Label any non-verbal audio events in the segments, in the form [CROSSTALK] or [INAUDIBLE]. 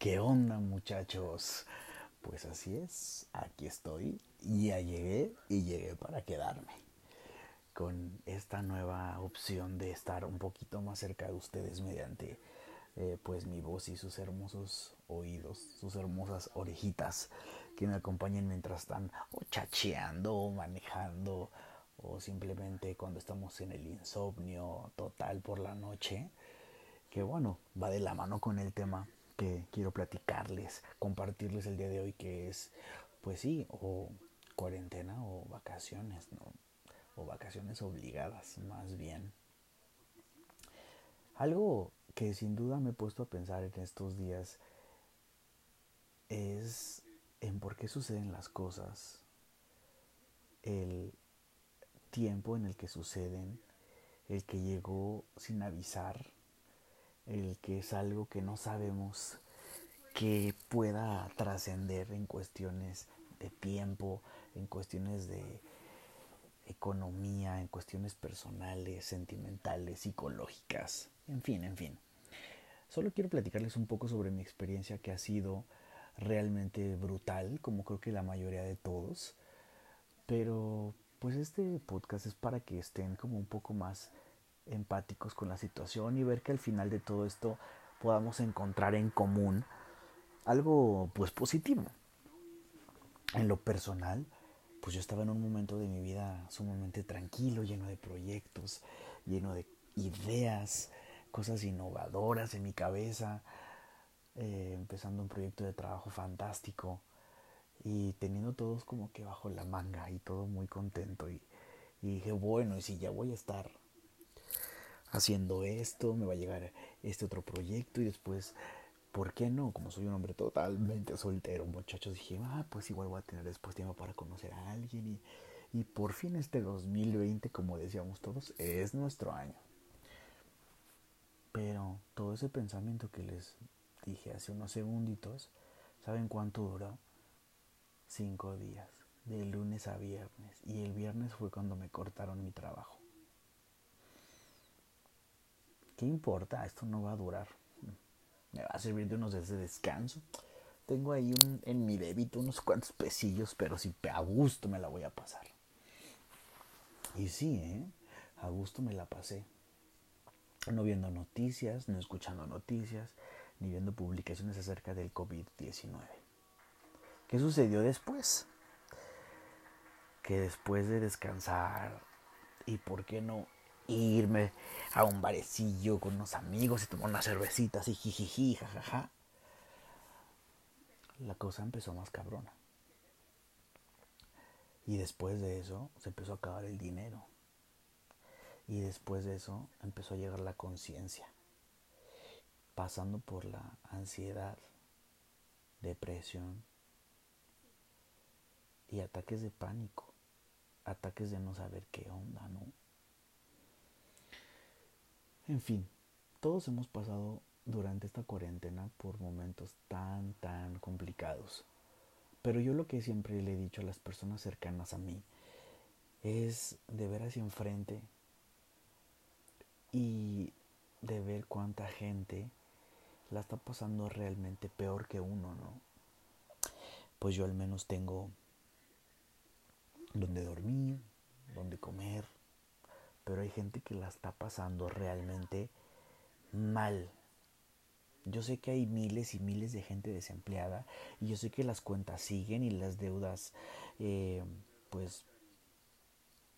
¿Qué onda muchachos? Pues así es, aquí estoy, ya llegué y llegué para quedarme con esta nueva opción de estar un poquito más cerca de ustedes mediante eh, pues mi voz y sus hermosos oídos, sus hermosas orejitas que me acompañen mientras están o chacheando o manejando o simplemente cuando estamos en el insomnio total por la noche, que bueno, va de la mano con el tema que quiero platicarles, compartirles el día de hoy que es, pues sí, o cuarentena o vacaciones, ¿no? O vacaciones obligadas, más bien. Algo que sin duda me he puesto a pensar en estos días es en por qué suceden las cosas, el tiempo en el que suceden, el que llegó sin avisar, el que es algo que no sabemos que pueda trascender en cuestiones de tiempo, en cuestiones de economía, en cuestiones personales, sentimentales, psicológicas, en fin, en fin. Solo quiero platicarles un poco sobre mi experiencia que ha sido realmente brutal, como creo que la mayoría de todos, pero pues este podcast es para que estén como un poco más empáticos con la situación y ver que al final de todo esto podamos encontrar en común algo pues positivo. En lo personal, pues yo estaba en un momento de mi vida sumamente tranquilo, lleno de proyectos, lleno de ideas, cosas innovadoras en mi cabeza, eh, empezando un proyecto de trabajo fantástico y teniendo todos como que bajo la manga y todo muy contento y, dije bueno y si ya voy a estar haciendo esto me va a llegar este otro proyecto y después ¿por qué no? Como soy un hombre totalmente soltero, muchachos, dije, ah, pues igual voy a tener después tiempo para conocer a alguien y, y por fin este 2020, como decíamos todos, es nuestro año. Pero todo ese pensamiento que les dije hace unos segunditos, ¿saben cuánto duró? cinco días, de lunes a viernes, y el viernes fue cuando me cortaron mi trabajo. ¿Qué importa? Esto no va a durar. Me va a servir de unos días de descanso. Tengo ahí en mi débito unos cuantos pesillos, pero si a gusto me la voy a pasar. Y sí, ¿eh? a gusto me la pasé. No viendo noticias, no escuchando noticias, ni viendo publicaciones acerca del COVID-19. ¿Qué sucedió después? Que después de descansar y por qué no irme a un barecillo con unos amigos y tomar unas cervecitas y jijiji, jajaja, la cosa empezó más cabrona. Y después de eso se empezó a acabar el dinero. Y después de eso empezó a llegar la conciencia, pasando por la ansiedad, depresión, y ataques de pánico, ataques de no saber qué onda, ¿no? En fin, todos hemos pasado durante esta cuarentena por momentos tan, tan complicados. Pero yo lo que siempre le he dicho a las personas cercanas a mí es de ver hacia enfrente y de ver cuánta gente la está pasando realmente peor que uno, ¿no? Pues yo al menos tengo donde dormir, donde comer, pero hay gente que la está pasando realmente mal. Yo sé que hay miles y miles de gente desempleada y yo sé que las cuentas siguen y las deudas eh, pues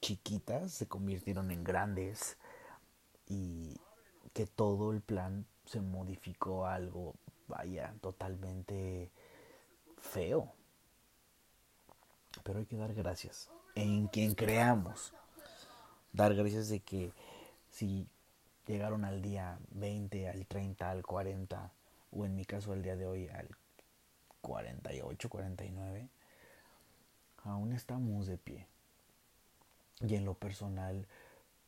chiquitas se convirtieron en grandes y que todo el plan se modificó a algo, vaya, totalmente feo. Pero hay que dar gracias en quien creamos. Dar gracias de que si llegaron al día 20, al 30, al 40, o en mi caso al día de hoy al 48, 49, aún estamos de pie. Y en lo personal,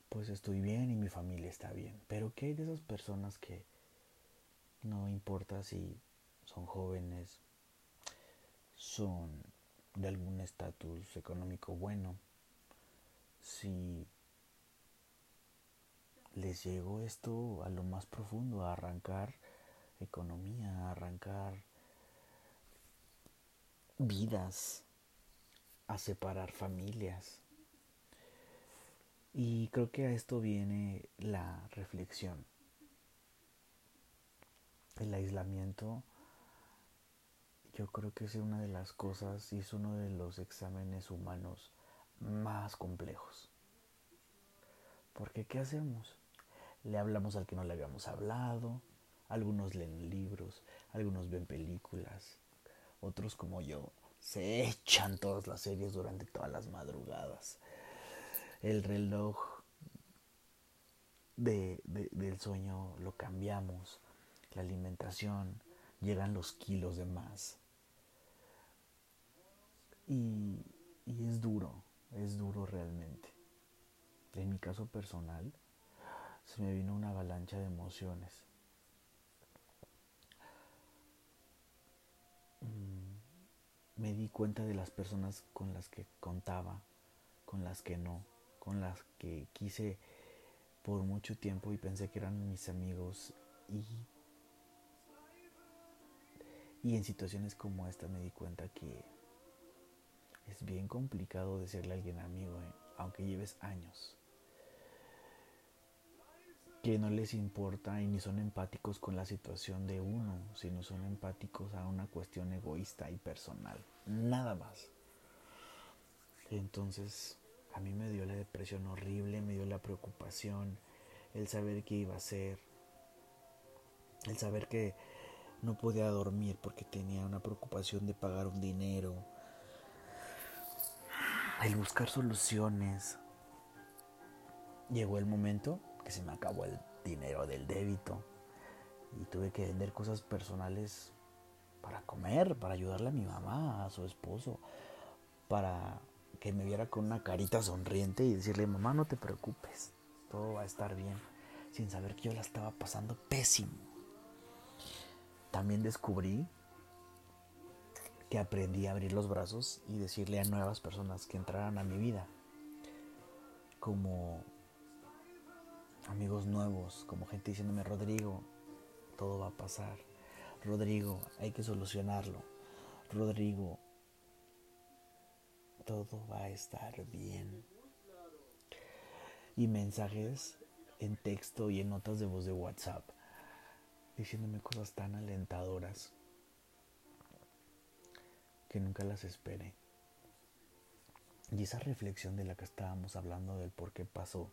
pues estoy bien y mi familia está bien. Pero ¿qué hay de esas personas que no importa si son jóvenes, son de algún estatus económico bueno, si les llegó esto a lo más profundo, a arrancar economía, arrancar vidas, a separar familias. Y creo que a esto viene la reflexión. El aislamiento yo creo que es una de las cosas y es uno de los exámenes humanos más complejos. Porque ¿qué hacemos? Le hablamos al que no le habíamos hablado, algunos leen libros, algunos ven películas, otros como yo se echan todas las series durante todas las madrugadas. El reloj de, del sueño lo cambiamos, la alimentación, llegan los kilos de más. Y, y es duro, es duro realmente. En mi caso personal, se me vino una avalancha de emociones. Mm, me di cuenta de las personas con las que contaba, con las que no, con las que quise por mucho tiempo y pensé que eran mis amigos y y en situaciones como esta me di cuenta que es bien complicado decirle a alguien amigo, ¿eh? aunque lleves años. Que no les importa y ni son empáticos con la situación de uno, sino son empáticos a una cuestión egoísta y personal. Nada más. Entonces, a mí me dio la depresión horrible, me dio la preocupación, el saber qué iba a hacer, el saber que no podía dormir porque tenía una preocupación de pagar un dinero, el buscar soluciones. Llegó el momento que se me acabó el dinero del débito y tuve que vender cosas personales para comer, para ayudarle a mi mamá, a su esposo, para que me viera con una carita sonriente y decirle, mamá, no te preocupes, todo va a estar bien, sin saber que yo la estaba pasando pésimo. También descubrí que aprendí a abrir los brazos y decirle a nuevas personas que entraran a mi vida, como amigos nuevos, como gente diciéndome, Rodrigo, todo va a pasar, Rodrigo, hay que solucionarlo, Rodrigo, todo va a estar bien. Y mensajes en texto y en notas de voz de WhatsApp, diciéndome cosas tan alentadoras que nunca las esperé. Y esa reflexión de la que estábamos hablando del por qué pasó,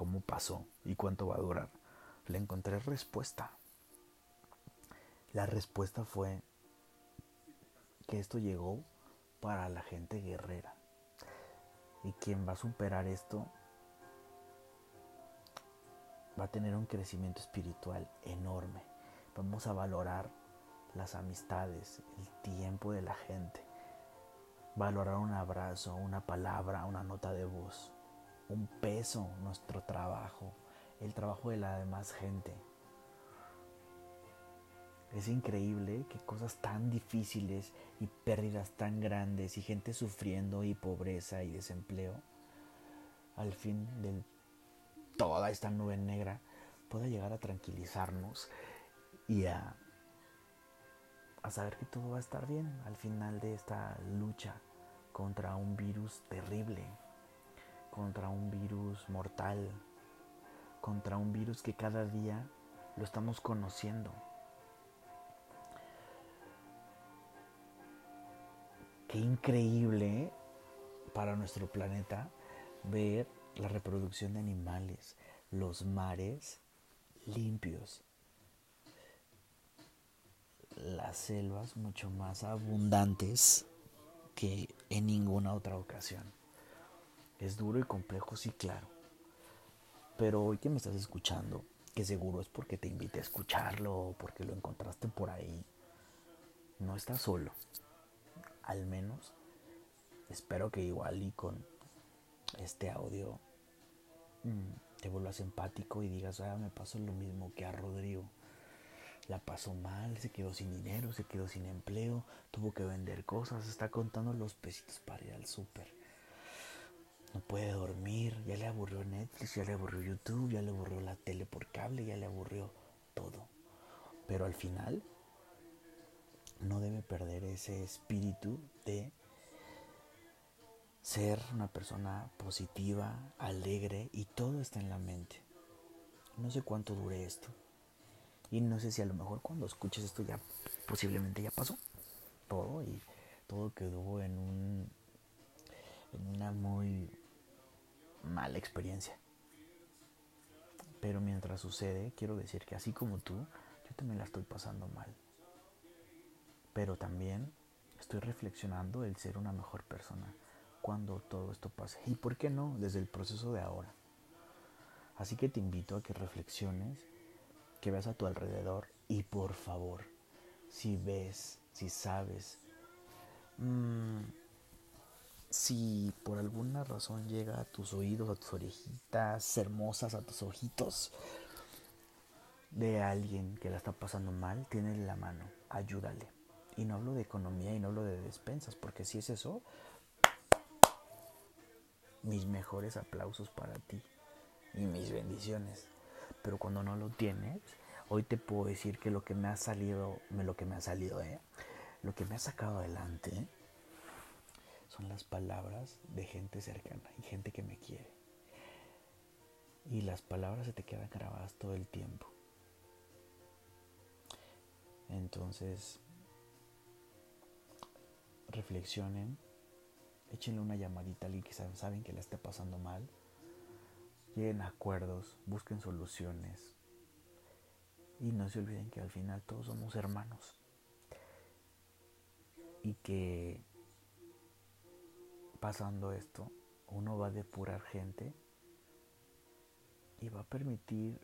cómo pasó y cuánto va a durar, le encontré respuesta. La respuesta fue que esto llegó para la gente guerrera. Y quien va a superar esto va a tener un crecimiento espiritual enorme. Vamos a valorar las amistades, el tiempo de la gente. Valorar un abrazo, una palabra, una nota de voz, un peso, nuestro trabajo, el trabajo de la demás gente. Es increíble que cosas tan difíciles y pérdidas tan grandes y gente sufriendo y pobreza y desempleo, al fin de toda esta nube negra, pueda llegar a tranquilizarnos y a a saber que todo va a estar bien al final de esta lucha contra un virus terrible, contra un virus mortal, contra un virus que cada día lo estamos conociendo. Qué increíble para nuestro planeta ver la reproducción de animales, los mares limpios, las selvas mucho más abundantes que en ninguna otra ocasión. Es duro y complejo, sí, claro. Pero hoy que me estás escuchando, que seguro es porque te invité a escucharlo o porque lo encontraste por ahí, no estás solo. Al menos espero que igual y con este audio mm, te vuelvas empático y digas, ah, me pasó lo mismo que a Rodrigo la pasó mal, se quedó sin dinero, se quedó sin empleo, tuvo que vender cosas, está contando los pesitos para ir al súper. No puede dormir, ya le aburrió Netflix, ya le aburrió YouTube, ya le aburrió la tele por cable, ya le aburrió todo. Pero al final no debe perder ese espíritu de ser una persona positiva, alegre y todo está en la mente. No sé cuánto dure esto. Y no sé si a lo mejor cuando escuches esto ya posiblemente ya pasó todo y todo quedó en un en una muy mala experiencia. Pero mientras sucede, quiero decir que así como tú, yo también la estoy pasando mal. Pero también estoy reflexionando el ser una mejor persona cuando todo esto pase. ¿Y por qué no? Desde el proceso de ahora. Así que te invito a que reflexiones, que veas a tu alrededor y por favor, si ves, si sabes, mmm, si por alguna razón llega a tus oídos, a tus orejitas hermosas, a tus ojitos de alguien que la está pasando mal, tiene la mano, ayúdale. Y no hablo de economía y no hablo de despensas, porque si es eso, mis mejores aplausos para ti y mis bendiciones. Pero cuando no lo tienes, hoy te puedo decir que lo que me ha salido, lo que me ha salido, ¿eh? lo que me ha sacado adelante, las palabras de gente cercana y gente que me quiere. Y las palabras se te quedan grabadas todo el tiempo. Entonces, reflexionen, échenle una llamadita a alguien que saben, que la está pasando mal, lleguen a acuerdos, busquen soluciones y no se olviden que al final todos somos hermanos y que pasando esto, uno va a depurar gente y va a permitir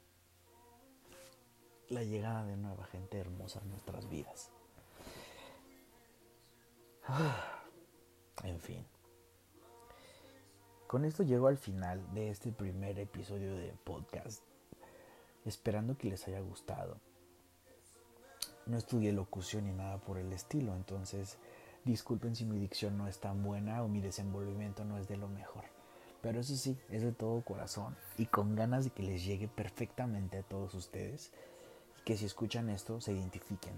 la llegada de nueva gente hermosa en nuestras vidas. [SIGHS] En fin. Con esto llego al final de este primer episodio de podcast, esperando que les haya gustado. No estudié locución ni nada por el estilo, entonces Disculpen si mi dicción no es tan buena o mi desenvolvimiento no es de lo mejor. Pero eso sí, es de todo corazón y con ganas de que les llegue perfectamente a todos ustedes y que si escuchan esto se identifiquen.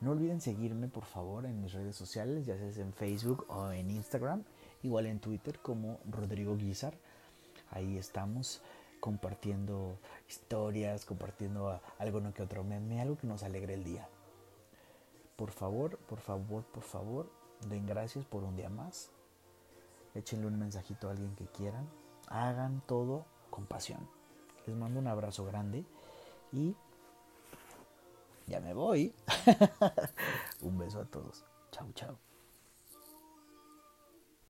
No olviden seguirme por favor en mis redes sociales, ya sea en Facebook o en Instagram, igual en Twitter como Rodrigo Guizar. Ahí estamos compartiendo historias, compartiendo algo no que otro meme, algo que nos alegre el día por favor, por favor, por favor, den gracias por un día más. Échenle un mensajito a alguien que quieran. Hagan todo con pasión. Les mando un abrazo grande y ya me voy. [LAUGHS] un beso a todos. Chau, chau.